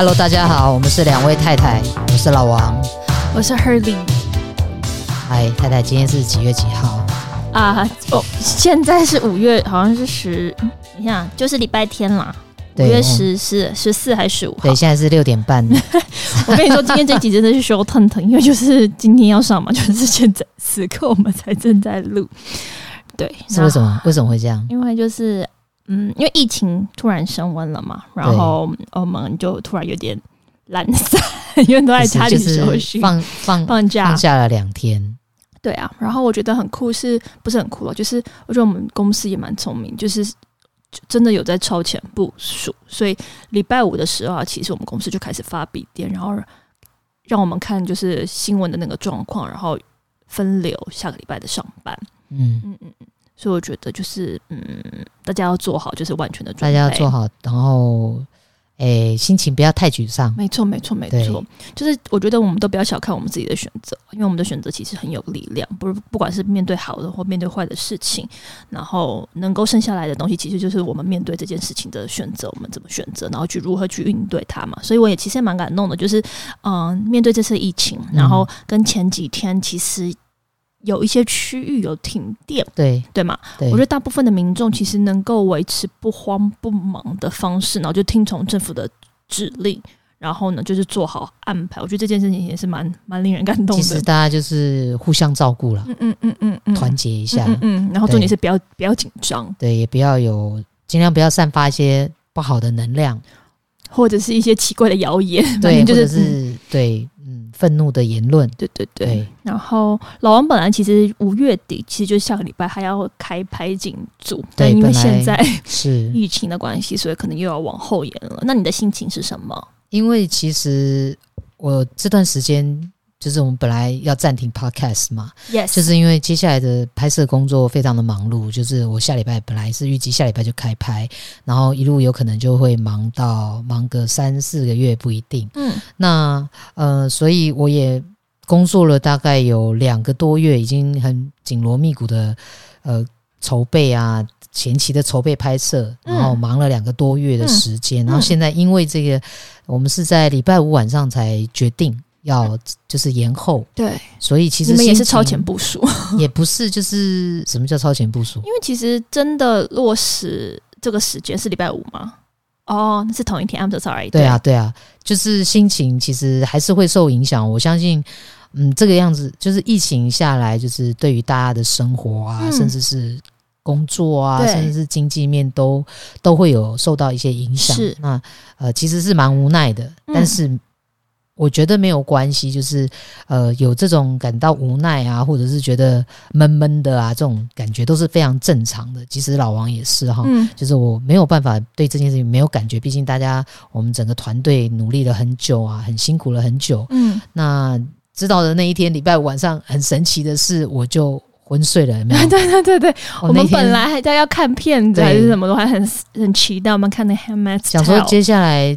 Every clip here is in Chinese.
Hello，大家好，我们是两位太太，我是老王，我是 Hurley。嗨，太太，今天是几月几号啊？哦，现在是五月，好像是十，等一下，就是礼拜天啦。五月十四、十四还是十五号？对，现在是六点半。我跟你说，今天这集真的是羞腾腾，因为就是今天要上嘛，就是现在此刻我们才正在录。对，是为什么？为什么会这样？因为就是。嗯，因为疫情突然升温了嘛，然后我们就突然有点懒散，因为都在家里休息，放放放假，放假了两天。对啊，然后我觉得很酷是，是不是很酷了？就是我觉得我们公司也蛮聪明，就是真的有在超前部署，所以礼拜五的时候，其实我们公司就开始发笔电，然后让我们看就是新闻的那个状况，然后分流下个礼拜的上班。嗯嗯嗯嗯。所以我觉得就是，嗯，大家要做好，就是完全的准备。大家要做好，然后，诶、欸，心情不要太沮丧。没错，没错，没错。就是我觉得我们都不要小看我们自己的选择，因为我们的选择其实很有力量。不是，不管是面对好的或面对坏的事情，然后能够剩下来的东西，其实就是我们面对这件事情的选择。我们怎么选择，然后去如何去应对它嘛。所以我也其实也蛮感动的，就是，嗯，面对这次疫情，然后跟前几天其实。有一些区域有停电，对对吗？我觉得大部分的民众其实能够维持不慌不忙的方式，然后就听从政府的指令，然后呢，就是做好安排。我觉得这件事情也是蛮蛮令人感动的。其实大家就是互相照顾了，嗯嗯嗯嗯，团结一下，嗯，嗯，嗯，然后重点是不要不要紧张，对，也不要有尽量不要散发一些不好的能量，或者是一些奇怪的谣言，对，就是、或者是对。愤怒的言论，对对对，对。然后老王本来其实五月底，其实就是下个礼拜还要开拍景组，但因为现在是 疫情的关系，所以可能又要往后延了。那你的心情是什么？因为其实我这段时间。就是我们本来要暂停 podcast 嘛，yes，就是因为接下来的拍摄工作非常的忙碌，就是我下礼拜本来是预计下礼拜就开拍，然后一路有可能就会忙到忙个三四个月不一定。嗯，那呃，所以我也工作了大概有两个多月，已经很紧锣密鼓的呃筹备啊，前期的筹备拍摄，然后忙了两个多月的时间，嗯，然后现在因为这个，我们是在礼拜五晚上才决定。要就是延后，对，所以其实你们也是超前部署，也不是就是什么叫超前部署？因为其实真的落实这个时间是礼拜五吗？哦，那是同一天。I'm so sorry。对啊，对啊，就是心情其实还是会受影响。我相信，嗯，这个样子就是疫情下来，就是对于大家的生活啊，嗯、甚至是工作啊，甚至是经济面都都会有受到一些影响。是那呃，其实是蛮无奈的，嗯、但是。我觉得没有关系，就是呃有这种感到无奈啊，或者是觉得闷闷的啊，这种感觉都是非常正常的。其实老王也是哈，嗯，就是我没有办法对这件事情没有感觉，毕竟大家我们整个团队努力了很久啊，很辛苦了很久。嗯，那知道的那一天礼拜五晚上，很神奇的是我就昏睡了，有没有？对对对对，我，我们本来还在要看片子还是什么的，还很很期待我们看那 Handmaid's Tale，想说接下来。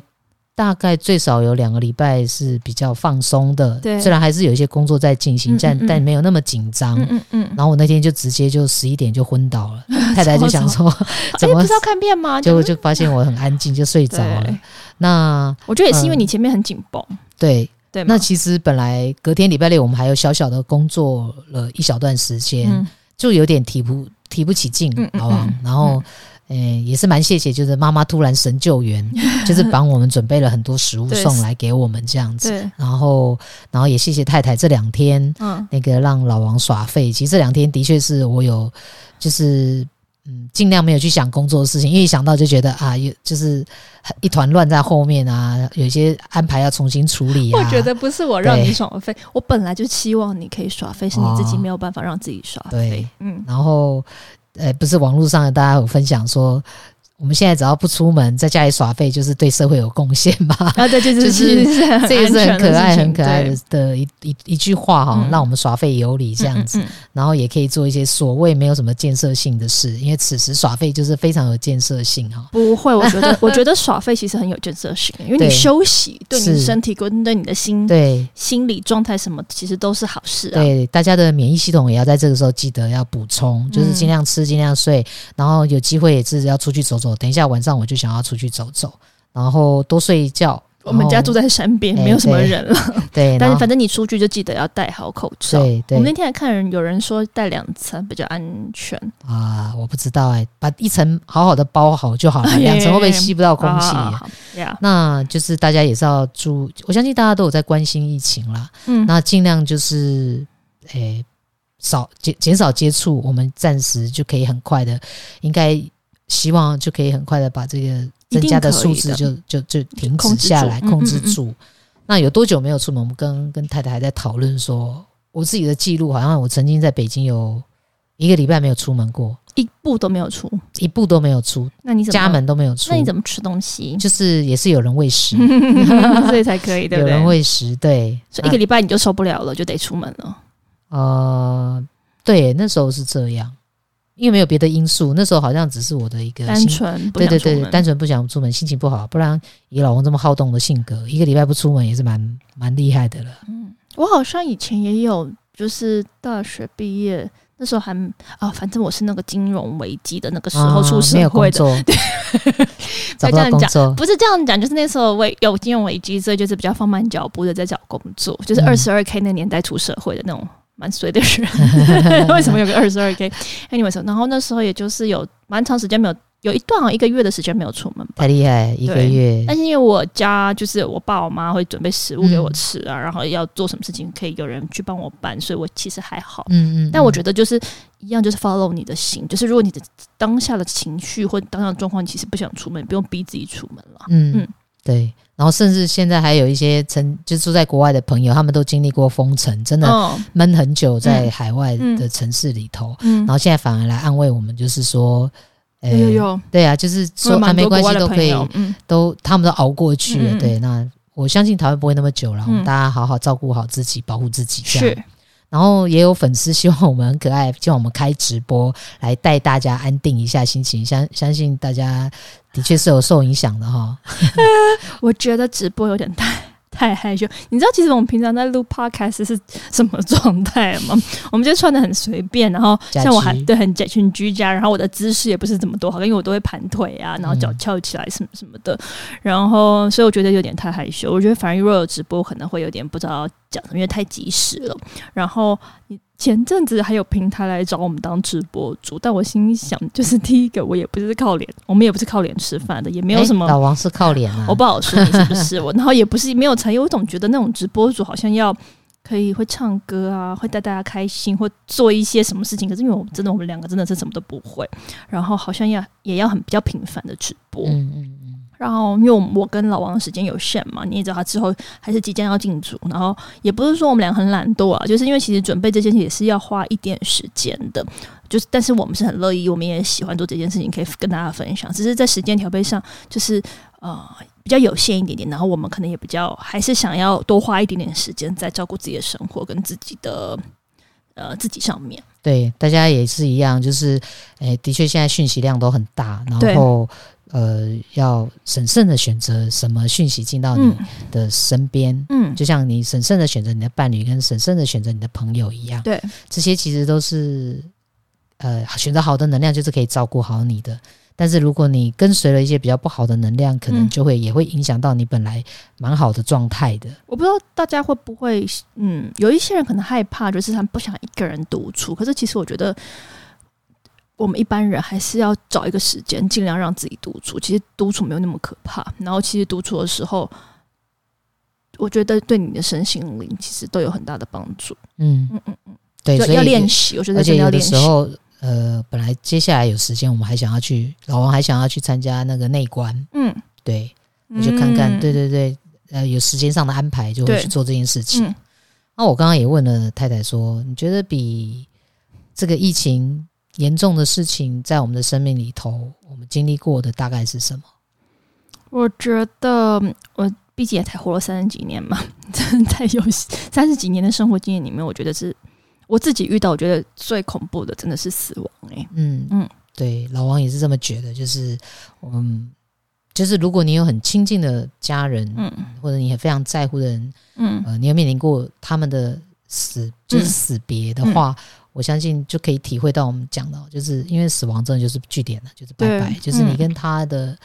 大概最少有两个礼拜是比较放松的，对，虽然还是有一些工作在进行，但、嗯嗯嗯、但没有那么紧张。嗯，嗯嗯。然后我那天就直接就十一点就昏倒了，嗯、太太就想说，怎么、欸、不是要看片吗？就就发现我很安静，就睡着了。那我觉得也是因为你前面很紧绷、嗯，对对。那其实本来隔天礼拜六我们还有小小的工作了一小段时间，嗯、就有点提不提不起劲，嗯嗯嗯好吧？然后。嗯诶、欸，也是蛮谢谢，就是妈妈突然神救援，就是帮我们准备了很多食物送来给我们这样子。然后，然后也谢谢太太这两天，嗯，那个让老王耍废。其实这两天的确是我有，就是嗯，尽量没有去想工作的事情，因为一想到就觉得啊，有就是一团乱在后面啊，有一些安排要重新处理啊。我觉得不是我让你耍废，我本来就期望你可以耍废，是你自己没有办法让自己耍废。对，嗯，然后。呃，不是网络上的大家有分享说，我们现在只要不出门，在家里耍废，就是对社会有贡献嘛？啊，对，就是就是这也是很可爱、很可爱的的一一一句话哈，让我们耍废有理这样子，然后也可以做一些所谓没有什么建设性的事，因为此时耍废就是非常有建设性哈。不会，我觉得 我觉得耍废其实很有建设性，因为你休息对你身体跟对你的心对。心理状态什么，其实都是好事啊。对，大家的免疫系统也要在这个时候记得要补充，就是尽量吃、尽量睡，然后有机会也是要出去走走。等一下晚上我就想要出去走走，然后多睡一觉，我们家住在山边，没有什么人了。对，但是反正你出去就记得要戴好口罩。对对。我们那天还看人，有人说戴两层比较安全啊，我不知道哎、欸，把一层好好的包好就好了，两层会不会吸不到空气？那就是大家也是要注，我相信大家都有在关心疫情啦。嗯，那尽量就是诶、欸、少减减少接触，我们暂时就可以很快的，应该希望就可以很快的把这个。增加的数字就就就停止下来，控制住。嗯嗯嗯，那有多久没有出门？我们跟跟太太还在讨论说，我自己的记录好像我曾经在北京有一个礼拜没有出门过，一步都没有出，一步都没有出。那你怎么家门都没有出？那你怎么吃东西？就是也是有人喂食，所以才可以，对不对？有人喂食，对。所以一个礼拜你就受不了了，就得出门了。呃，对，那时候是这样。因为没有别的因素，那时候好像只是我的一个单纯，对对对，单纯不想出门，心情不好。不然以老公这么好动的性格，一个礼拜不出门也是蛮蛮厉害的了。嗯，我好像以前也有，就是大学毕业那时候还啊，反正我是那个金融危机的那个时候出社会的，啊、对，找不到工作，不是这样讲，就是那时候为有金融危机，所以就是比较放慢脚步的在找工作，就是二十二 K 那年代出社会的那种。蛮衰的人，为什么有个二十二 k？anyways，然后那时候也就是有蛮长时间没有，有一段一个月的时间没有出门吧，太厉害，一个月。但是因为我家就是我爸我妈会准备食物给我吃啊，嗯、然后要做什么事情可以有人去帮我办，所以我其实还好。嗯，嗯嗯。但我觉得就是一样，就是 follow 你的心，就是如果你的当下的情绪或当下的状况，你其实不想出门，不用逼自己出门了。嗯嗯，对。然后，甚至现在还有一些曾就住在国外的朋友，他们都经历过封城，真的闷很久在海外的城市里头。嗯，然后现在反而来安慰我们，就是说，有有有，对啊，就是说啊没关系，都可以，都他们都熬过去了。对，那我相信台湾不会那么久了，我们大家好好照顾好自己，保护自己。是。然后也有粉丝希望我们很可爱，希望我们开直播来带大家安定一下心情。相相信大家的确是有受影响的哈。我觉得直播有点太。太害羞，你知道其实我们平常在录 podcast 是什么状态吗？我们就穿的很随便，然后像我还对很很居家，然后我的姿势也不是怎么多好，因为我都会盘腿啊，然后脚翘起来什么什么的，然后所以我觉得有点太害羞。我觉得反而如果有直播可能会有点不知道讲什么，因为太及时了。然后你。前阵子还有平台来找我们当直播主，但我心想，就是第一个，我也不是靠脸，我们也不是靠脸吃饭的，也没有什么。老王是靠脸啊，我不好说你是不是我，然后也不是没有才艺，我总觉得那种直播主好像要可以会唱歌啊，会带大家开心，或做一些什么事情。可是因为我们真的，我们两个真的是什么都不会，然后好像要也要很比较频繁的直播。嗯嗯。然后，因为我跟老王的时间有限嘛，你也知道他之后还是即将要进组，然后也不是说我们俩很懒惰啊，就是因为其实准备这件事也是要花一点时间的，就是但是我们是很乐意，我们也喜欢做这件事情，可以跟大家分享，只是在时间调配上就是呃比较有限一点点，然后我们可能也比较还是想要多花一点点时间在照顾自己的生活跟自己的呃自己上面。对，大家也是一样，就是诶，的确现在讯息量都很大，然后。呃，要审慎的选择什么讯息进到你的身边，嗯，嗯，就像你审慎的选择你的伴侣，跟审慎的选择你的朋友一样，对，这些其实都是呃，选择好的能量就是可以照顾好你的。但是如果你跟随了一些比较不好的能量，可能就会也会影响到你本来蛮好的状态的。我不知道大家会不会，嗯，有一些人可能害怕，就是他们不想一个人独处。可是其实我觉得。我们一般人还是要找一个时间，尽量让自己独处。其实独处没有那么可怕。然后，其实独处的时候，我觉得对你的身心灵其实都有很大的帮助。嗯嗯嗯嗯，对，所以要练习。我觉得而且有的时候，呃，本来接下来有时间，我们还想要去，老王还想要去参加那个内观。嗯，对，我就看看，对对对，呃，有时间上的安排，就会去做这件事情。那我刚刚也问了太太说，你觉得比这个疫情？严重的事情在我们的生命里头，我们经历过的大概是什么？我觉得我毕竟也才活了三十几年嘛，真 的在有三十几年的生活经验里面，我觉得是我自己遇到，我觉得最恐怖的真的是死亡，欸。哎，嗯嗯，对，老王也是这么觉得，就是嗯，就是如果你有很亲近的家人，嗯，或者你很非常在乎的人，嗯，呃，你有面临过他们的死，就是死别的话。嗯嗯我相信就可以体会到我们讲的，就是因为死亡真的就是据点了，就是拜拜，就是你跟他的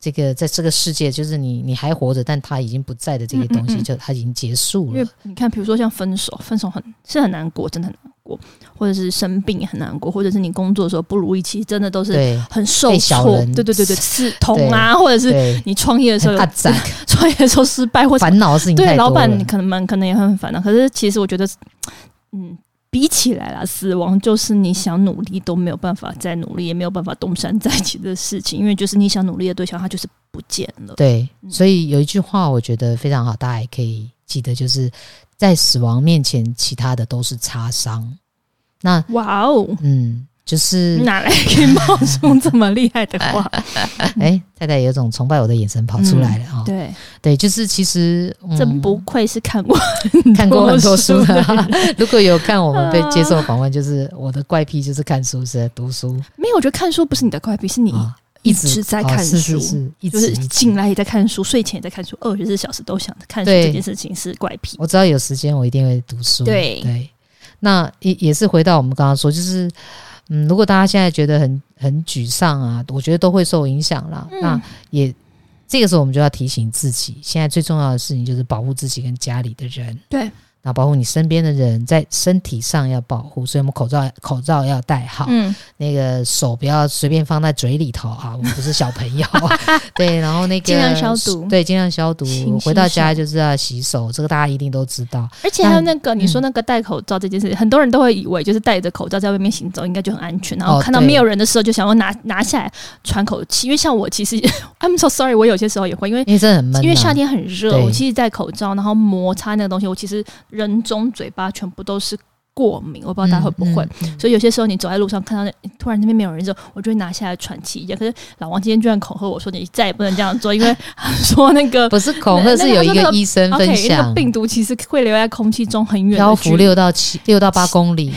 这个在这个世界，就是你你还活着，但他已经不在的这些东西，嗯嗯嗯就他已经结束了。因为你看，比如说像分手，分手很是很难过，真的很难过，或者是生病也很难过，或者是你工作的时候不如意，其实真的都是很受挫。对对对对，刺痛啊，或者是你创业的时候，创业的时候失败或烦恼的事情。对，老板可能可能也很烦恼。可是其实我觉得，嗯。比起来啦，死亡就是你想努力都没有办法再努力，也没有办法东山再起的事情，因为就是你想努力的对象，他就是不见了。对，所以有一句话我觉得非常好，大家也可以记得，就是在死亡面前，其他的都是擦伤。那哇哦，嗯。就是哪来可以冒出这么厉害的话？哎、欸，太太有种崇拜我的眼神跑出来了啊、嗯！对对，就是其实、嗯、真不愧是看过 看过很多书的。如果有看我们被接受访问，就是我的怪癖就是看书，是在读书。没有，我觉得看书不是你的怪癖，是你一直在看书，哦、是是是一直就是醒来也在看书，睡前也在看书，二十四小时都想着看书。这件事情是怪癖。我知道有时间，我一定会读书。对对，那也也是回到我们刚刚说，就是。嗯，如果大家现在觉得很很沮丧啊，我觉得都会受影响啦。嗯、那也这个时候，我们就要提醒自己，现在最重要的事情就是保护自己跟家里的人。对。那保护你身边的人，在身体上要保护，所以我们口罩口罩要戴好。嗯，那个手不要随便放在嘴里头啊，我们不是小朋友。对，然后那个尽量消毒，对，尽量消毒。回到家就是要洗手，这个大家一定都知道。而且还有那个你说那个戴口罩这件事，很多人都会以为就是戴着口罩在外面行走应该就很安全，然后看到没有人的时候就想要拿拿下来喘口气。因为像我其实 I'm so sorry，我有些时候也会因为因为真的很闷，因为夏天很热，我其实戴口罩然后摩擦那个东西，我其实。人中嘴巴全部都是过敏，我不知道大家会不会。嗯嗯嗯、所以有些时候你走在路上看到那突然那边没有人之后，我就会拿下来喘气一下。可是老王今天居然恐吓我说，你再也不能这样做，因为说那个不是恐吓，是有一个医生分享，那个病毒其实会留在空气中很远，漂浮六到七六到八公里，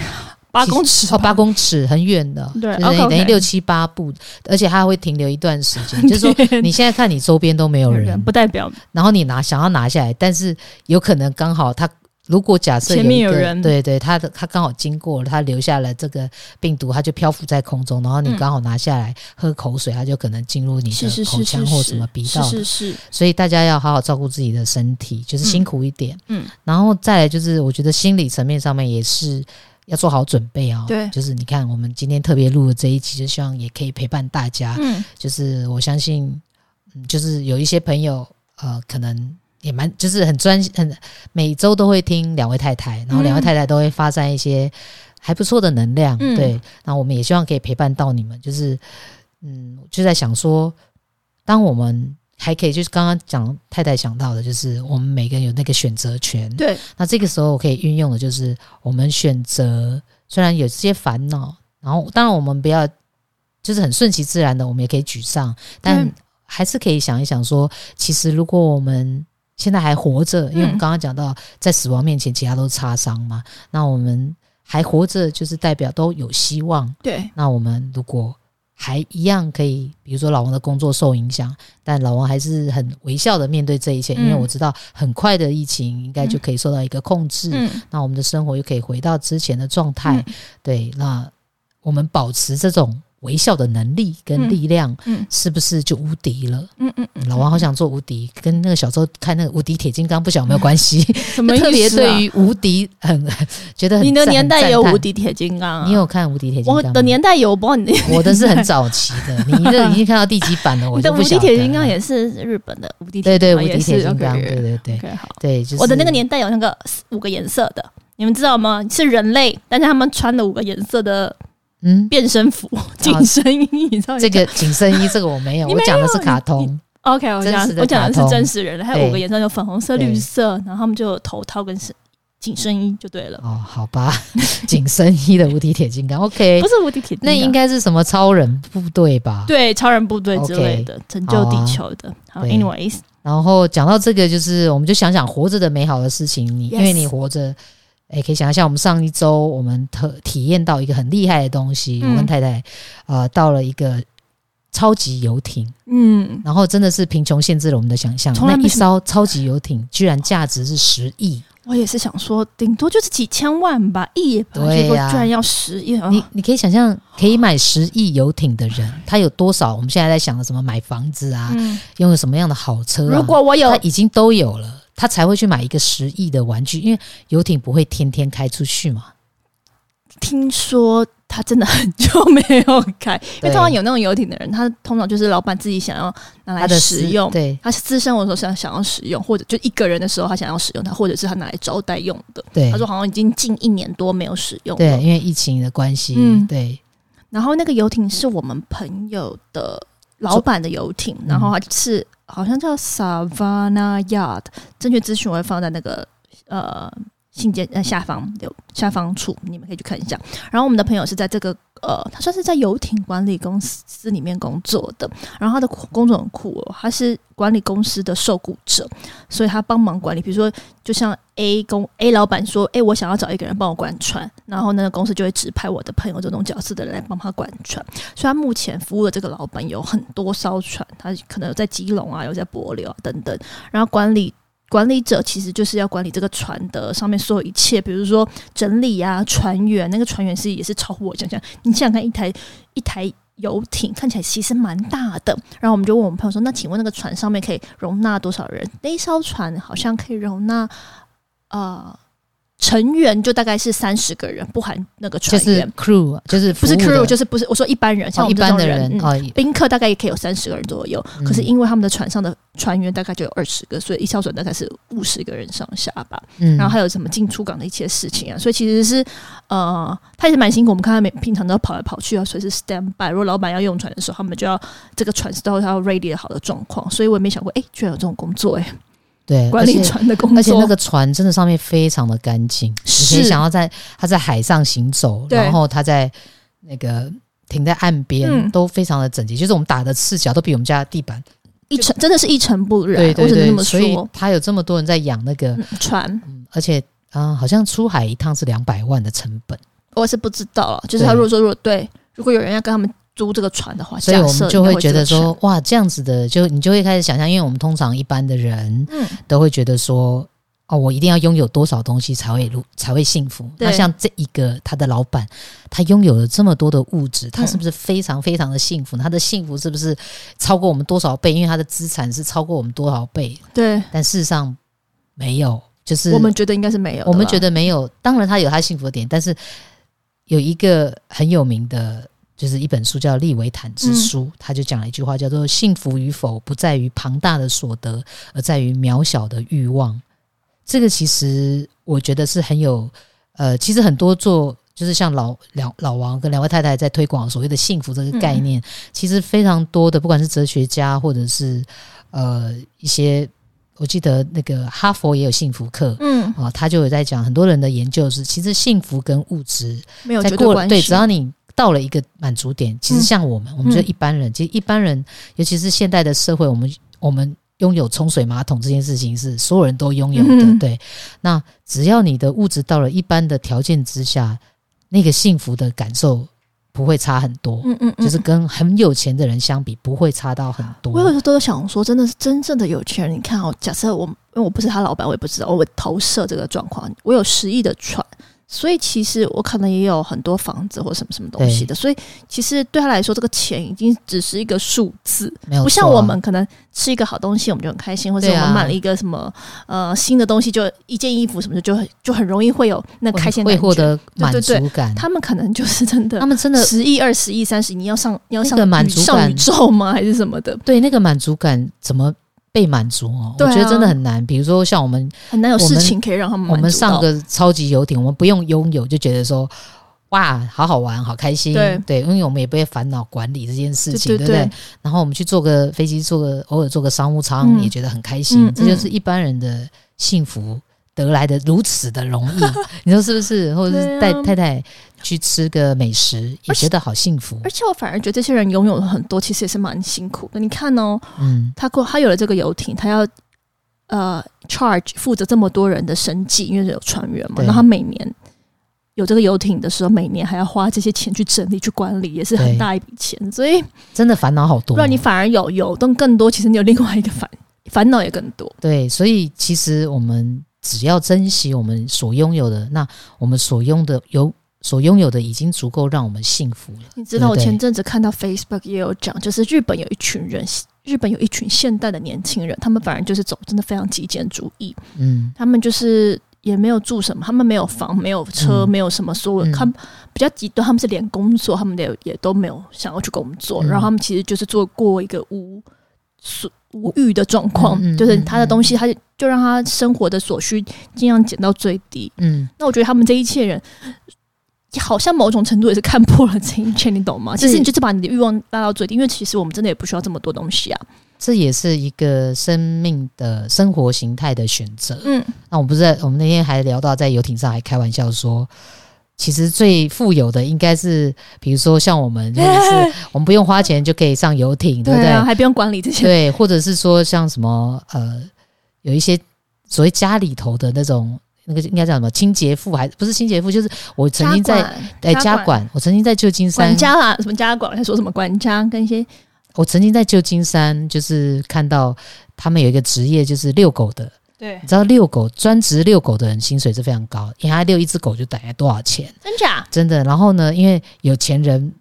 八公尺哦，八公尺很远的，对，等于等于六七八步，而且它会停留一段时间。就是说你现在看你周边都没有人，不代表，然后你拿想要拿下来，但是有可能刚好它。如果假设前面有人，对对，他的他刚好经过了，他留下了这个病毒，他就漂浮在空中，然后你刚好拿下来喝口水，他就可能进入你的口腔或什么鼻道。是是是。所以大家要好好照顾自己的身体，就是辛苦一点。嗯。然后再来就是，我觉得心理层面上面也是要做好准备哦。对。就是你看，我们今天特别录的这一集，就希望也可以陪伴大家。嗯。就是我相信，嗯，就是有一些朋友，呃，可能。也蛮就是很专心很每周都会听两位太太，然后两位太太都会发散一些还不错的能量，嗯、对。然后我们也希望可以陪伴到你们，就是嗯，就在想说，当我们还可以，就是刚刚讲太太想到的，就是我们每个人有那个选择权，对。那这个时候可以运用的就是我们选择，虽然有这些烦恼，然后当然我们不要就是很顺其自然的，我们也可以沮丧，但还是可以想一想说，其实如果我们现在还活着，因为我们刚刚讲到，在死亡面前，其他都是擦伤嘛。嗯、那我们还活着，就是代表都有希望。对。那我们如果还一样可以，比如说老王的工作受影响，但老王还是很微笑的面对这一切，嗯、因为我知道很快的疫情应该就可以受到一个控制。嗯。那我们的生活又可以回到之前的状态。嗯、对。那我们保持这种。微笑的能力跟力量，嗯，是不是就无敌了？嗯嗯嗯，老王好想做无敌，跟那个小时候看那个无敌铁金刚，不晓得有没有关系？什么啊？特别对于无敌很 觉得很，你的年代有无敌铁金刚？你有看无敌铁金刚？我的年代有，不过你 我的是很早期的，你这已经看到第几版了？我的无敌铁金刚也是日本的无敌，对对，无敌铁金刚，对对对，好，对，就是我的那个年代有那个五个颜色的，你们知道吗？是人类，但是他们穿了五个颜色的。嗯，变身服、紧身衣，你知道这个紧身衣，这个我没有，我讲的是卡通。OK，我讲我讲的是真实人，还有五个颜色，有粉红色、绿色，然后他们就有头套跟身紧身衣就对了。哦，好吧，紧身衣的无敌铁金刚，OK，不是无敌铁，那应该是什么超人部队吧？对，超人部队之类的，拯救地球的。好，Anyways，然后讲到这个，就是我们就想想活着的美好的事情，你因为你活着。哎，可以想一下，我们上一周我们特体验到一个很厉害的东西。嗯、我跟太太，呃，到了一个超级游艇，嗯，然后真的是贫穷限制了我们的想象。那一艘超级游艇居然价值是十亿，我也是想说，顶多就是几千万吧，亿对呀、啊，居然要十亿，你你可以想象，可以买十亿游艇的人，他有多少？我们现在在想的什么买房子啊，拥、嗯、有什么样的好车、啊？如果我有，他已经都有了，他才会去买一个十亿的玩具，因为游艇不会天天开出去嘛。听说。他真的很久没有开，因为通常有那种游艇的人，他通常就是老板自己想要拿来使用，对，他私生活的时候想想要使用，或者就一个人的时候他想要使用它，或者是他拿来招待用的。对，他说好像已经近一年多没有使用了，对，因为疫情的关系，嗯，对。然后那个游艇是我们朋友的老板的游艇，然后他是好像叫 Savannah Yard，正确资讯我会放在那个呃。信件呃下方有下方处，你们可以去看一下。然后我们的朋友是在这个呃，他算是在游艇管理公司里面工作的。然后他的工作很酷哦，他是管理公司的受雇者，所以他帮忙管理。比如说，就像 A 公 A 老板说：“诶，我想要找一个人帮我管船。”然后那个公司就会指派我的朋友这种角色的人来帮他管船。所以他目前服务的这个老板有很多艘船，他可能有在基隆啊，有在帛琉啊等等。然后管理。管理者其实就是要管理这个船的上面所有一切，比如说整理啊，船员那个船员是也是超乎我想象。你想想看，一台一台游艇看起来其实蛮大的，然后我们就问我们朋友说：“那请问那个船上面可以容纳多少人？”那艘船好像可以容纳啊。成员就大概是三十个人，不含那个船员。就是 crew，就是不是 crew，就是不是我说一般人，像我们这种人，哦、一般的人，宾、嗯、客大概也可以有三十个人左右、嗯。可是因为他们的船上的船员大概就有二十个，所以一艘船大概是五十个人上下吧。嗯，然后还有什么进出港的一些事情啊，所以其实是呃，他也是蛮辛苦。我们看他每平常都要跑来跑去啊，随时 stand by。如果老板要用船的时候，他们就要这个船是都要 ready 好的状况。所以我也没想过，哎、欸，居然有这种工作、欸，哎。对，管理船的工作，而且那个船真的上面非常的干净，你可以想要在他在海上行走，然后他在那个停在岸边、嗯、都非常的整洁，就是我们打的赤脚都比我们家的地板一尘，真的是一尘不染。对对对，这么说，所以他有这么多人在养那个、嗯、船、嗯，而且啊、呃，好像出海一趟是两百万的成本，我是不知道了。就是他如果说如果对，如果有人要跟他们。租这个船的话，所以我们就会觉得说，哇，这样子的，就你就会开始想象，因为我们通常一般的人，嗯，都会觉得说，哦，我一定要拥有多少东西才会才会幸福。那像这一个他的老板，他拥有了这么多的物质，他是不是非常非常的幸福？嗯，他的幸福是不是超过我们多少倍？因为他的资产是超过我们多少倍？对，但事实上没有，就是我们觉得应该是没有，我们觉得没有。当然，他有他幸福的点，但是有一个很有名的。就是一本书叫《利维坦之书》，嗯，他就讲了一句话，叫做“幸福与否不在于庞大的所得，而在于渺小的欲望”。这个其实我觉得是很有，呃，其实很多做就是像老两老王跟两位太太在推广所谓的幸福这个概念，嗯，其实非常多的，不管是哲学家或者是呃一些，我记得那个哈佛也有幸福课，嗯啊，他就有在讲很多人的研究是，其实幸福跟物质没有绝对关系，对，只要你。到了一个满足点，其实像我们，嗯、我们觉得一般人，其实一般人，尤其是现代的社会，我们我们拥有冲水马桶这件事情是所有人都拥有的，嗯，对。那只要你的物质到了一般的条件之下，那个幸福的感受不会差很多，嗯嗯，嗯，就是跟很有钱的人相比，不会差到很多。我有时候都想说，真的是真正的有钱人，你看哦，假设我因为我不是他老板，我也不知道，我投射这个状况，我有十亿的船。所以其实我可能也有很多房子或什么什么东西的，所以其实对他来说，这个钱已经只是一个数字，不像我们可能吃一个好东西我们就很开心，或者我们买了一个什么呃新的东西，就一件衣服什么的就很就很容易会有那开心，会获得满足感。他们可能就是真的，他们真的十亿、二十亿、三十亿，你要上你要上满足感上宇宙吗？还是什么的？对，那个满足感怎么？被满足哦、啊，我觉得真的很难。比如说，像我们很难有事情可以让他们。我们上个超级游艇，我们不用拥有就觉得说，哇，好好玩，好开心。对对，因为我们也不会烦恼管理这件事情，对，不对？然后我们去坐个飞机，坐个偶尔坐个商务舱，也觉得很开心、嗯。这就是一般人的幸福。得来的如此的容易，你说是不是？或者是带太太去吃个美食，也觉得好幸福。而且我反而觉得这些人拥有了很多，其实也是蛮辛苦的。你看哦，嗯，他过他有了这个游艇，他要呃 charge 负责这么多人的生计，因为是有船员嘛。然后他每年有这个游艇的时候，每年还要花这些钱去整理、去管理，也是很大一笔钱。所以真的烦恼好多。不然你反而有有，但更多其实你有另外一个烦烦恼也更多。对，所以其实我们。只要珍惜我们所拥有的，那我们所拥的有所拥有的已经足够让我们幸福了。你知道，我前阵子看到 Facebook 也有讲，就是日本有一群人，日本有一群现代的年轻人，他们反而就是走真的非常极简主义。嗯，他们就是也没有住什么，他们没有房，没有车，嗯、没有什么所谓。他们比较极端，他们是连工作，他们也也都没有想要去工作，嗯、然后他们其实就是做过一个屋所。无欲的状况，嗯嗯嗯、就是他的东西，他就让他生活的所需尽量减到最低。嗯，那我觉得他们这一切人，好像某种程度也是看破了这一切，你懂吗？其实你就是把你的欲望拉到最低，因为其实我们真的也不需要这么多东西啊。这也是一个生命的生活形态的选择。嗯，那我们不是在我们那天还聊到在游艇上还开玩笑说。其实最富有的应该是，比如说像我们，就是我们不用花钱就可以上游艇，对不对？对啊，还不用管理这些。对，或者是说像什么呃，有一些所谓家里头的那种那个应该叫什么清洁妇，还不是清洁妇，就是我曾经在哎家管，我曾经在旧金山管家啦，什么家管？还说什么管家跟一些？我曾经在旧金山就是看到他们有一个职业，就是遛狗的。对，你知道遛狗专职遛狗的人薪水是非常高，因为他遛一只狗就等于多少钱？真假？真的。然后呢，因为有钱人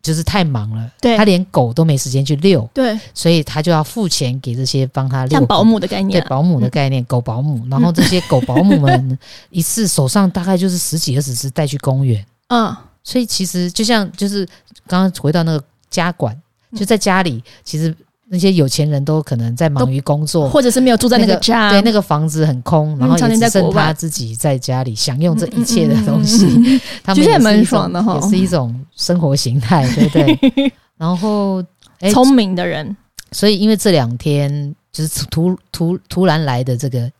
就是太忙了，对，他连狗都没时间去遛，对，所以他就要付钱给这些帮他遛，像保姆的概念，对，保姆的概念，嗯、狗保姆。然后这些狗保姆们 一次手上大概就是十几二十只带去公园，嗯，所以其实就像就是刚刚回到那个家管，就在家里，其实。那些有钱人都可能在忙于工作，或者是没有住在那个家，那个、对，那个房子很空，然后也只剩他自己在家里享用这一切的东西，嗯嗯嗯嗯、他们也蛮爽的哈，也是一种生活形态，对不对？然后，聪明的人，所以因为这两天就是突突突然来的这个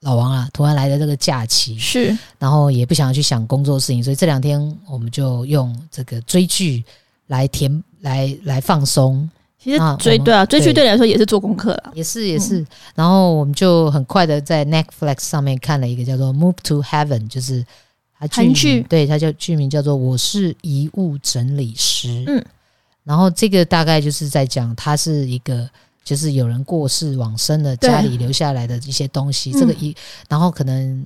老王啊，突然来的这个假期是，然后也不想要去想工作事情，所以这两天我们就用这个追剧来填来来放松。其实追对啊，追剧对你来说也是做功课了，也是也是。然后我们就很快的在 Netflix 上面看了一个叫做《Move to Heaven》，就是韩剧，对，它叫剧名叫做《我是遗物整理师》。嗯，然后这个大概就是在讲，它是一个就是有人过世往生了，家里留下来的一些东西。这个一，然后可能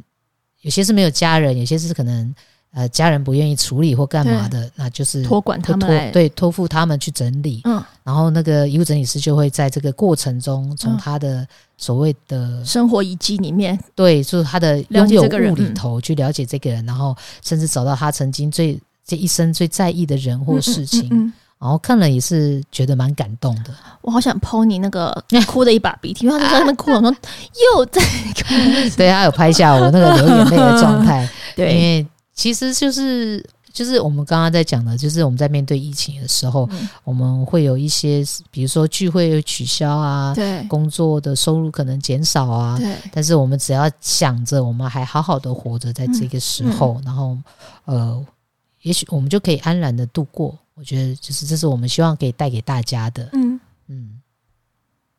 有些是没有家人，有些是可能。呃，家人不愿意处理或干嘛的，那就是托管他们，对，托付他们去整理。嗯，然后那个遗物整理师就会在这个过程中，从他的所谓的生活遗迹里面，对，就是他的拥有物里头去了解这个人，然后甚至找到他曾经最这一生最在意的人或事情。然后看了也是觉得蛮感动的。我好想 po 你那个哭的一把鼻涕，因为他就在那边哭，我说 又在哭。对，他有拍下我那个流眼泪的状态，对，因为。其实就是就是我们刚刚在讲的，就是我们在面对疫情的时候，嗯、我们会有一些，比如说聚会取消啊，对，工作的收入可能减少啊，对。但是我们只要想着我们还好好的活着，在这个时候，嗯嗯、然后呃，也许我们就可以安然的度过。我觉得，就是这是我们希望可以带给大家的。嗯嗯。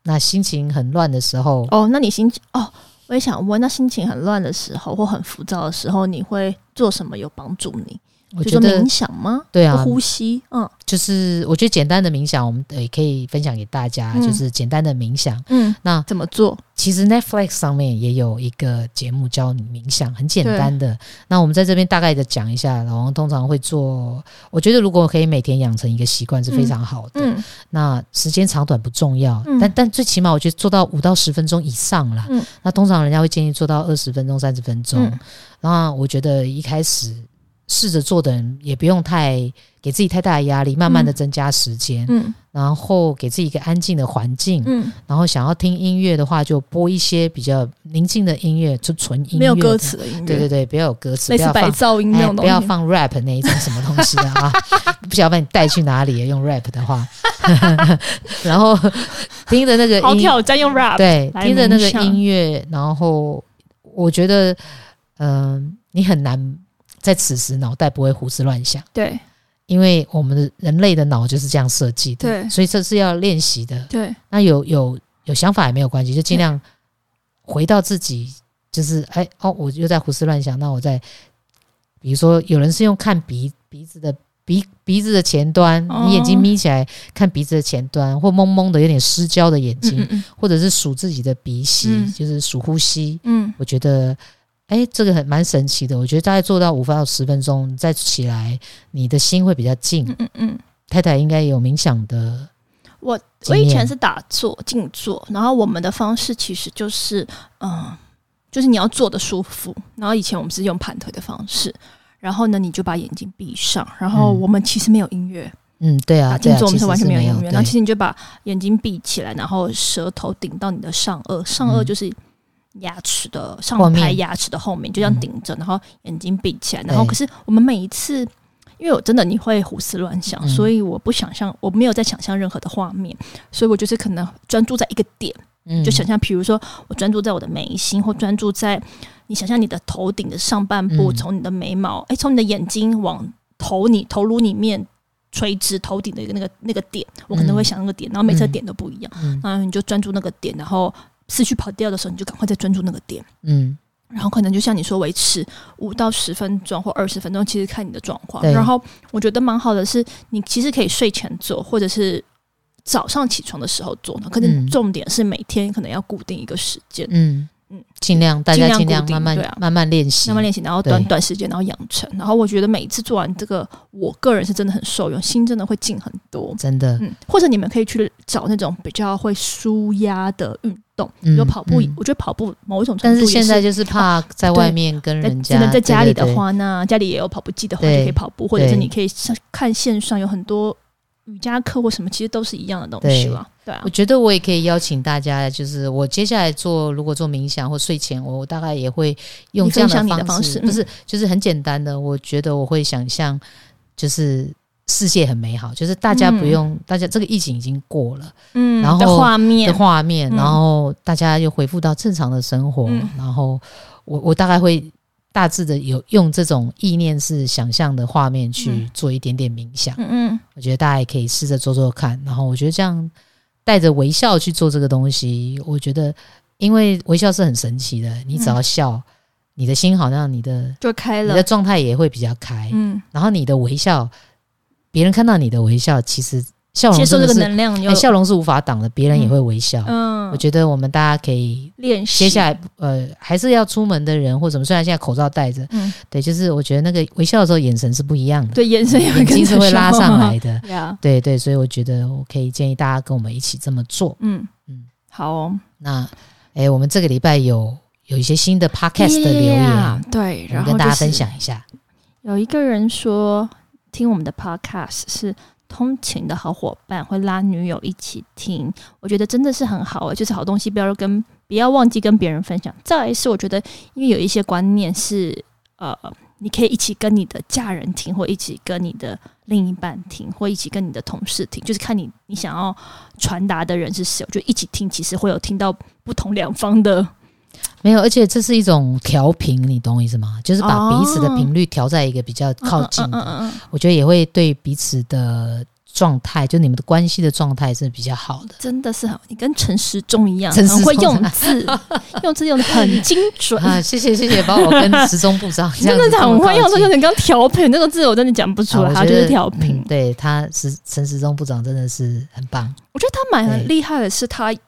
那心情很乱的时候，哦，那你心情哦。我也想问，那心情很乱的时候或很浮躁的时候，你会做什么有帮助你？我觉得冥想吗？对啊，呼吸。嗯，就是我觉得简单的冥想，我们也可以分享给大家。嗯、就是简单的冥想。嗯，那怎么做？其实 Netflix 上面也有一个节目教你冥想，很简单的。那我们在这边大概的讲一下。老王通常会做，我觉得如果可以每天养成一个习惯是非常好的。嗯，那时间长短不重要，嗯、但但最起码我觉得做到五到十分钟以上啦。嗯，那通常人家会建议做到二十分钟、三十分钟。嗯，那我觉得一开始。试着做的人也不用太给自己太大的压力，慢慢的增加时间，嗯，然后给自己一个安静的环境，嗯，然后想要听音乐的话，就播一些比较宁静的音乐，就纯音乐，没有歌词的音乐，对对对，不要有歌词，类似白噪音不要放 rap 那一种什么东西的啊，不晓得把你带去哪里用 rap 的话，然后听着那个音，好挑战用 rap，对，听着那个音乐，然后我觉得，嗯，你很难。在此时，脑袋不会胡思乱想。对，因为我们的人类的脑就是这样设计的。对，所以这是要练习的。对，那有有有想法也没有关系，就尽量回到自己，就是哎哦，我又在胡思乱想。那我在，比如说，有人是用看鼻鼻子的。鼻鼻子的前端，哦、你眼睛眯起来看鼻子的前端，或蒙蒙的有点失焦的眼睛，嗯嗯嗯或者是数自己的鼻息，嗯、就是数呼吸。嗯，我觉得，哎、欸，这个很蛮神奇的。我觉得大概做到五分到十分钟再起来，你的心会比较静。嗯嗯嗯，太太应该有冥想的。我我以前是打坐静坐，然后我们的方式其实就是，嗯，就是你要坐的舒服。然后以前我们是用盘腿的方式，然后呢，你就把眼睛闭上，然后我们其实没有音乐，嗯，对啊，静坐我们是完全没有音乐。然后其实你就把眼睛闭起来，然后舌头顶到你的上颚，上颚就是牙齿的上排牙齿的后面，就这样顶着，然后眼睛闭起来。然后可是我们每一次。因为我真的你会胡思乱想，嗯、所以我不想象，我没有在想象任何的画面，所以我就是可能专注在一个点，嗯、就想象，比如说我专注在我的眉心，或专注在你想象你的头顶的上半部，从、嗯、你的眉毛，哎，从你的眼睛往头你头颅里面垂直头顶的一个那个那个点，我可能会想那个点，然后每次点都不一样，嗯、然后你就专注那个点，然后思绪跑掉的时候，你就赶快再专注那个点，嗯。然后可能就像你说，维持五到十分钟或二十分钟，其实看你的状况。然后我觉得蛮好的是，你其实可以睡前做，或者是早上起床的时候做呢。可能重点是每天可能要固定一个时间。嗯嗯，尽量大家尽量慢慢慢慢练习，慢慢练习，然后短短时间然后养成。然后我觉得每一次做完这个，我个人是真的很受用，心真的会静很多。真的，嗯，或者你们可以去找那种比较会舒压的运动，比如跑步。我觉得跑步某一种程度，但是现在就是怕在外面跟人家，真的在家里的话，那家里也有跑步机的话，就可以跑步，或者是你可以看线上有很多。瑜伽课或什么，其实都是一样的东西了。对啊，我觉得我也可以邀请大家，就是我接下来做，如果做冥想或睡前，我大概也会用这样的方式，不是，就是很简单的。我觉得我会想象，就是世界很美好，就是大家不用，大家这个疫情已经过了，嗯，然后画面的画面，然后大家又恢复到正常的生活，然后我我大概会。大致的有用这种意念式想象的画面去做一点点冥想，嗯嗯，我觉得大家也可以试着做做看。然后我觉得这样带着微笑去做这个东西，我觉得因为微笑是很神奇的，你只要笑，嗯、你的心好像你的就开了，你的状态也会比较开，嗯，然后你的微笑，别人看到你的微笑，其实。笑容是，欸、笑容是无法挡的，别人也会微笑。嗯，嗯，我觉得我们大家可以练习。接下来，呃，还是要出门的人或者什么，虽然现在口罩戴着，嗯，对，就是我觉得那个微笑的时候，眼神是不一样的，对，眼神眼睛是会拉上来的，对啊，对对，所以我觉得我可以建议大家跟我们一起这么做。嗯嗯，好哦。那，哎、欸，我们这个礼拜有有一些新的 podcast 的留言对，然后跟大家分享一下。有一个人说，听我们的 podcast 是。通勤的好伙伴会拉女友一起听，我觉得真的是很好啊，就是好东西不要跟不要忘记跟别人分享。再来是我觉得，因为有一些观念是呃，你可以一起跟你的家人听，或一起跟你的另一半听，或一起跟你的同事听，就是看你你想要传达的人是谁，就一起听其实会有听到不同两方的。没有，而且这是一种调频，你懂我意思吗？就是把彼此的频率调在一个比较靠近的，哦、我觉得也会对彼此的状态，就你们的关系的状态是比较好的。真的是好，你跟陈时中一样，很会用字，用字用的很精准啊！谢谢谢谢，把我跟时中部长 真的很会用，就是你刚调频那个字，我真的讲不出来，他就是调频、嗯。对他是陈时中部长真的是很棒。我觉得他蛮很厉害的是他，他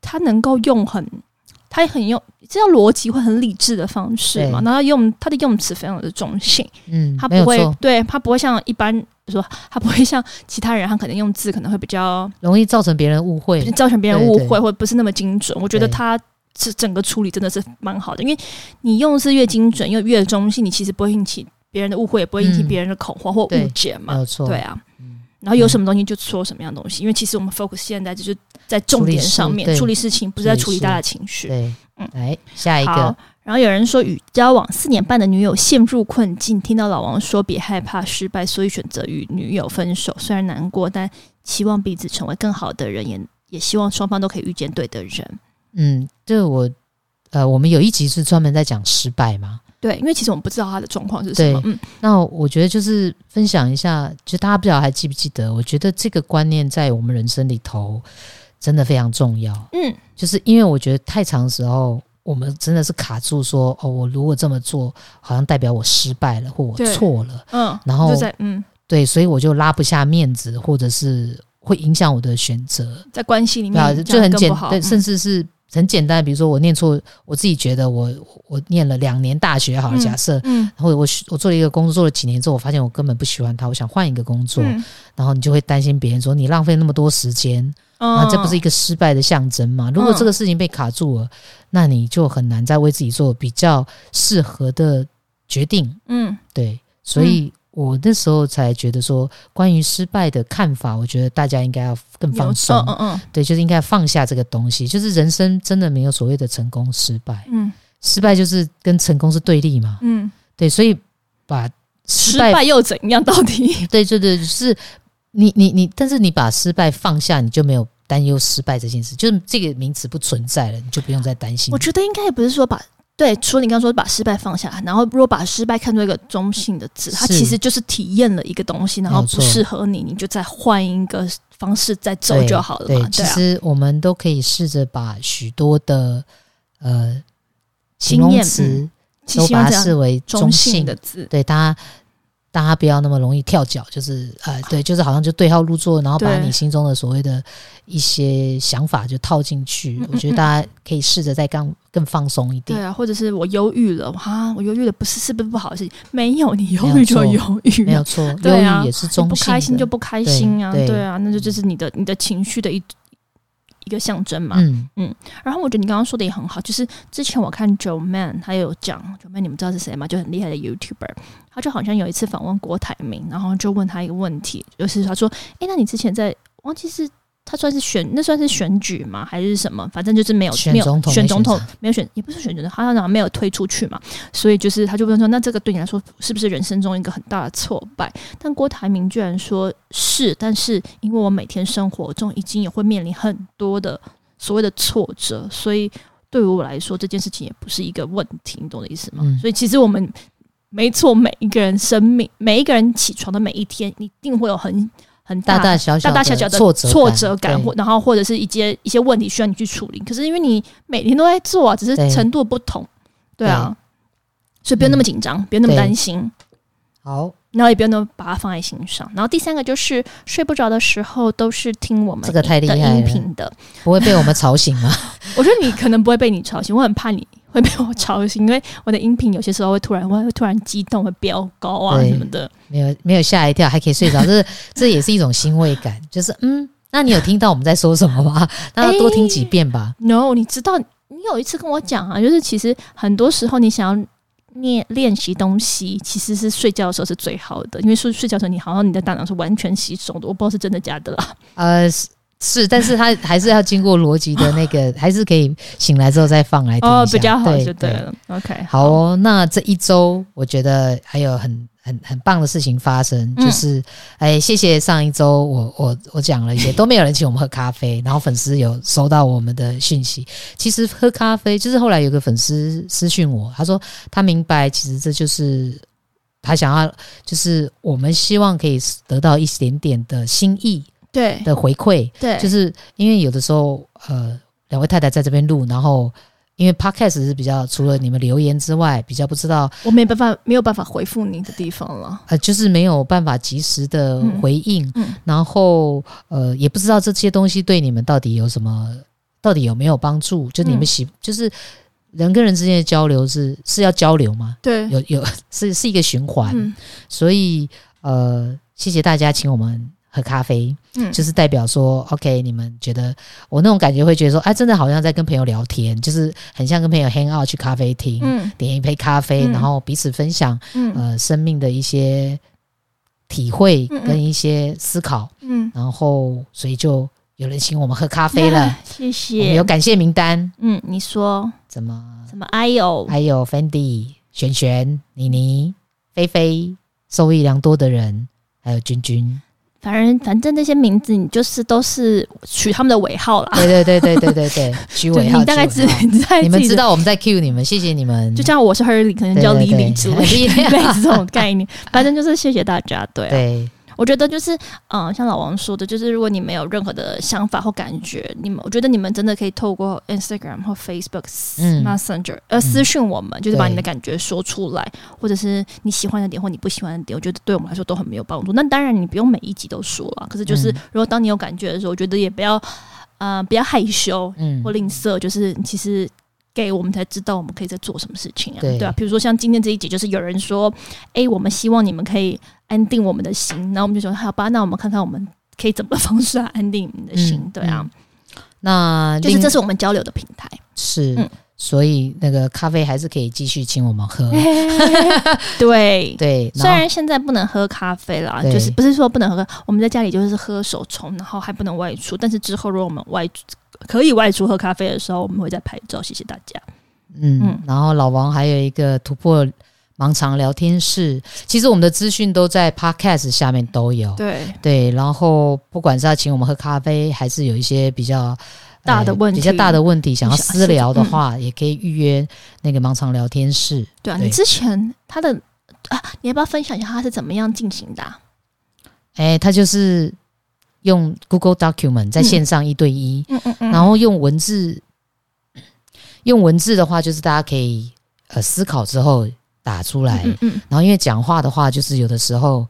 他能够用很。他也很用，这样逻辑会很理智的方式嘛？然后用他的用词非常的中性，嗯，他不会，对他不会像一般，比如说 他不会像其他人，他可能用字可能会比较容易造成别人误会，造成别人误会，或者不是那么精准。我觉得他是整个处理真的是蛮好的，因为你用字越精准又越中性，你其实不会引起别人的误会，也不会引起别人的恐慌或误解嘛。没有错，对啊。然后有什么东西就说什么样的东西，因为其实我们 focus 现在就是在重点上面处理事情，不是在处理大家的情绪。对，嗯，来下一个。然后有人说，与交往四年半的女友陷入困境，听到老王说别害怕失败，所以选择与女友分手。虽然难过，但期望彼此成为更好的人，也也希望双方都可以遇见对的人。嗯，这我呃，我们有一集是专门在讲失败吗？对，因为其实我们不知道他的状况是什么。嗯，那我觉得就是分享一下，就大家不知道还记不记得？我觉得这个观念在我们人生里头真的非常重要。嗯，就是因为我觉得太长的时候，我们真的是卡住说，哦，我如果这么做，好像代表我失败了，或我错了。嗯，然后嗯，对，所以我就拉不下面子，或者是会影响我的选择，在关系里面就很简单，甚至是很简单，比如说我念错，我自己觉得我我念了两年大学，好了，假设，嗯，然后我我做了一个工作，做了几年之后，我发现我根本不喜欢它，我想换一个工作，嗯、然后你就会担心别人说你浪费那么多时间，啊、嗯，这不是一个失败的象征吗？如果这个事情被卡住了，嗯、那你就很难再为自己做比较适合的决定，嗯，对，所以。嗯我那时候才觉得说，关于失败的看法，我觉得大家应该要更放松。嗯嗯，对，就是应该放下这个东西。就是人生真的没有所谓的成功失败。嗯，失败就是跟成功是对立嘛。嗯，对，所以把失败，失败又怎样？到底？对，对，对，就是你你你，但是你把失败放下，你就没有担忧失败这件事，就是这个名词不存在了，你就不用再担心。我觉得应该也不是说把。对，除了你刚刚说把失败放下，然后如果把失败看作一个中性的字，它其实就是体验了一个东西，然后不适合你，你就再换一个方式再走就好了嘛。对，对，对啊，其实我们都可以试着把许多的呃形容词都把它视为中性的字，对它。大家不要那么容易跳脚，就是呃，对，就是好像就对号入座，然后把你心中的所谓的一些想法就套进去。我觉得大家可以试着再更更放松一点。对啊，或者是我忧郁了，哈，我忧郁了，不是是不是不好的事情？没有，你忧郁就忧郁，没有错，忧郁也是中性的。不开心就不开心啊，对啊，那就就是你的你的情绪的一。一个象征嘛，嗯嗯，然后我觉得你刚刚说的也很好，就是之前我看 Joeman 他有讲 Joeman，你们知道是谁吗？就很厉害的 YouTuber，他就好像有一次访问郭台铭，然后就问他一个问题，就是他说：“诶，那你之前在忘记是？”他算是选，那算是选举吗？还是什么？反正就是没有没有选总统，没有选，也不是选总统，他好像没有推出去嘛。所以就是他就问说：“那这个对你来说是不是人生中一个很大的挫败？”但郭台铭居然说是，但是因为我每天生活中已经也会面临很多的所谓的挫折，所以对于我来说这件事情也不是一个问题，你懂我的意思吗？嗯、所以其实我们没错，每一个人生命，每一个人起床的每一天，一定会有很。很大大小小、大大小小的挫折挫折感，或然后或者是一些一些问题需要你去处理。可是因为你每天都在做啊，只是程度不同，对，对啊，所以不用那么紧张，嗯、不用那么担心。好，然后也不用那么把它放在心上。然后第三个就是睡不着的时候都是听我们这个太厉害的音频的，不会被我们吵醒吗？我觉得你可能不会被你吵醒，我很怕你会被我吵醒，因为我的音频有些时候会突然会突然激动，会飙高啊什么的。没有没有吓一跳，还可以睡着，这是这也是一种欣慰感。就是嗯，那你有听到我们在说什么吗？那要多听几遍吧。欸、no，你知道你有一次跟我讲啊，就是其实很多时候你想要练练习东西，其实是睡觉的时候是最好的，因为睡睡觉的时候你好像你的大脑是完全吸收的。我不知道是真的假的啦。呃。是，但是他还是要经过逻辑的那个，还是可以醒来之后再放来听一下，哦，比较好就对了。对 OK，好哦。那这一周我觉得还有很很很棒的事情发生，就是哎，谢谢上一周我我我讲了一些都没有人请我们喝咖啡，然后粉丝有收到我们的讯息。其实喝咖啡就是后来有个粉丝私讯我，他说他明白，其实这就是他想要，就是我们希望可以得到一点点的心意。对的回馈，对，就是因为有的时候，呃，两位太太在这边录，然后因为 Podcast 是比较除了你们留言之外，比较不知道，我没办法没有办法回复你的地方了，呃，就是没有办法及时的回应，嗯嗯、然后呃，也不知道这些东西对你们到底有什么，到底有没有帮助？就你们喜，嗯、就是人跟人之间的交流是是要交流吗？对，有有 是是一个循环，嗯、所以呃，谢谢大家请我们。喝咖啡，嗯，就是代表说，OK，你们觉得我那种感觉会觉得说，哎，真的好像在跟朋友聊天，就是很像跟朋友 hang out 去咖啡厅，嗯，点一杯咖啡，嗯、然后彼此分享，嗯，呃，生命的一些体会跟一些思考，嗯，然后所以就有人请我们喝咖啡了，啊、谢。谢，有感谢名单，嗯，你说。怎么？怎么？还有还有 Fendi、璇璇、妮妮、菲菲，受益良多的人，还有君君。反正反正那些名字，你就是都是取他们的尾号啦。对对对对对对对，取尾号。你大概知，你们知道我们在 cue 你们，谢谢你们。就像我是 Hurley，可能叫 Lily 之类的，类似这种概念。反正就是谢谢大家，对。对，我觉得就是，嗯，像老王说的，就是如果你没有任何的想法或感觉，你们，我觉得你们真的可以透过 Instagram 或 Facebook Messenger，呃，私讯我们，就是把你的感觉说出来，或者是你喜欢的点或你不喜欢的点，我觉得对我们来说都很没有帮助。那当然，你不用每一集都说了，可是就是，如果当你有感觉的时候，我觉得也不要，呃，不要害羞，或吝啬，就是其实。给我们才知道我们可以在做什么事情啊，对，对啊，比如说像今天这一集，就是有人说，哎，我们希望你们可以安定我们的心，然后我们就说好吧，那我们看看我们可以怎么方式来安定你们的心，嗯、对啊，那就是这是我们交流的平台，是，嗯、所以那个咖啡还是可以继续请我们喝，对。对，虽然现在不能喝咖啡啦，就是不是说不能喝，我们在家里就是喝手冲，然后还不能外出，但是之后如果我们外出。可以外出喝咖啡的时候，我们会再拍照。谢谢大家。嗯，嗯，然后老王还有一个突破盲肠聊天室，其实我们的资讯都在 Podcast 下面都有。对对，然后不管是要请我们喝咖啡，还是有一些比较大的问题、比较大的问题想要私聊的话，嗯、也可以预约那个盲肠聊天室。对啊，对你之前他的啊，你要不要分享一下他是怎么样进行的、啊？哎，他就是。用 Google Document 在线上一对一，嗯嗯嗯，然后用文字，用文字的话就是大家可以呃思考之后打出来，嗯嗯，然后因为讲话的话就是有的时候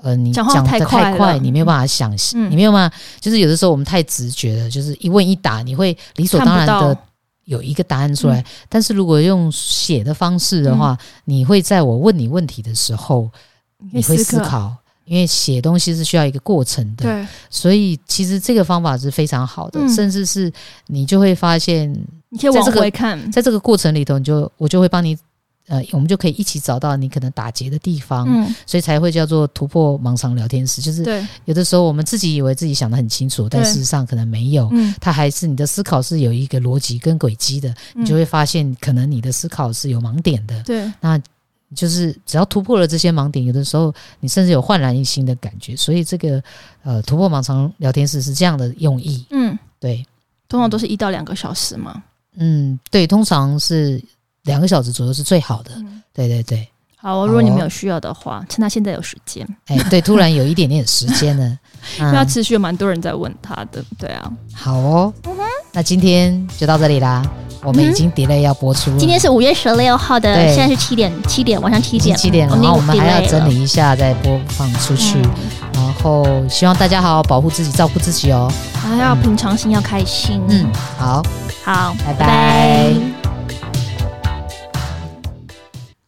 呃你讲的太快，你没有办法想，嗯、你没有办法，就是有的时候我们太直觉了，就是一问一答你会理所当然的有一个答案出来，但是如果用写的方式的话，嗯、你会在我问你问题的时候，你会思考。因为写东西是需要一个过程的，对，所以其实这个方法是非常好的，嗯、甚至是你就会发现，你可以往回看，在这个过程里头，你就我就会帮你，呃，我们就可以一起找到你可能打结的地方，嗯，所以才会叫做突破盲肠聊天室。就是有的时候我们自己以为自己想的很清楚，但事实上可能没有，嗯，它还是你的思考是有一个逻辑跟轨迹的，你就会发现可能你的思考是有盲点的，对，那。就是只要突破了这些盲点，有的时候你甚至有焕然一新的感觉。所以这个呃突破盲肠聊天室是这样的用意。嗯，对，通常都是一到两个小时嘛。嗯，对，通常是两个小时左右是最好的。嗯、对对对。好哦，如果你们有需要的话，趁他现在有时间。哎，对，突然有一点点时间了，因为他持续有蛮多人在问他的。对啊，好哦。那今天就到这里啦。我们已经 delay 要播出了。今天是五月十六号的，现在是七点，七点晚上七点，七点。然后我们还要整理一下再播放出去。然后希望大家好好保护自己，照顾自己哦。还要平常心，要开心。嗯，好，好，拜拜。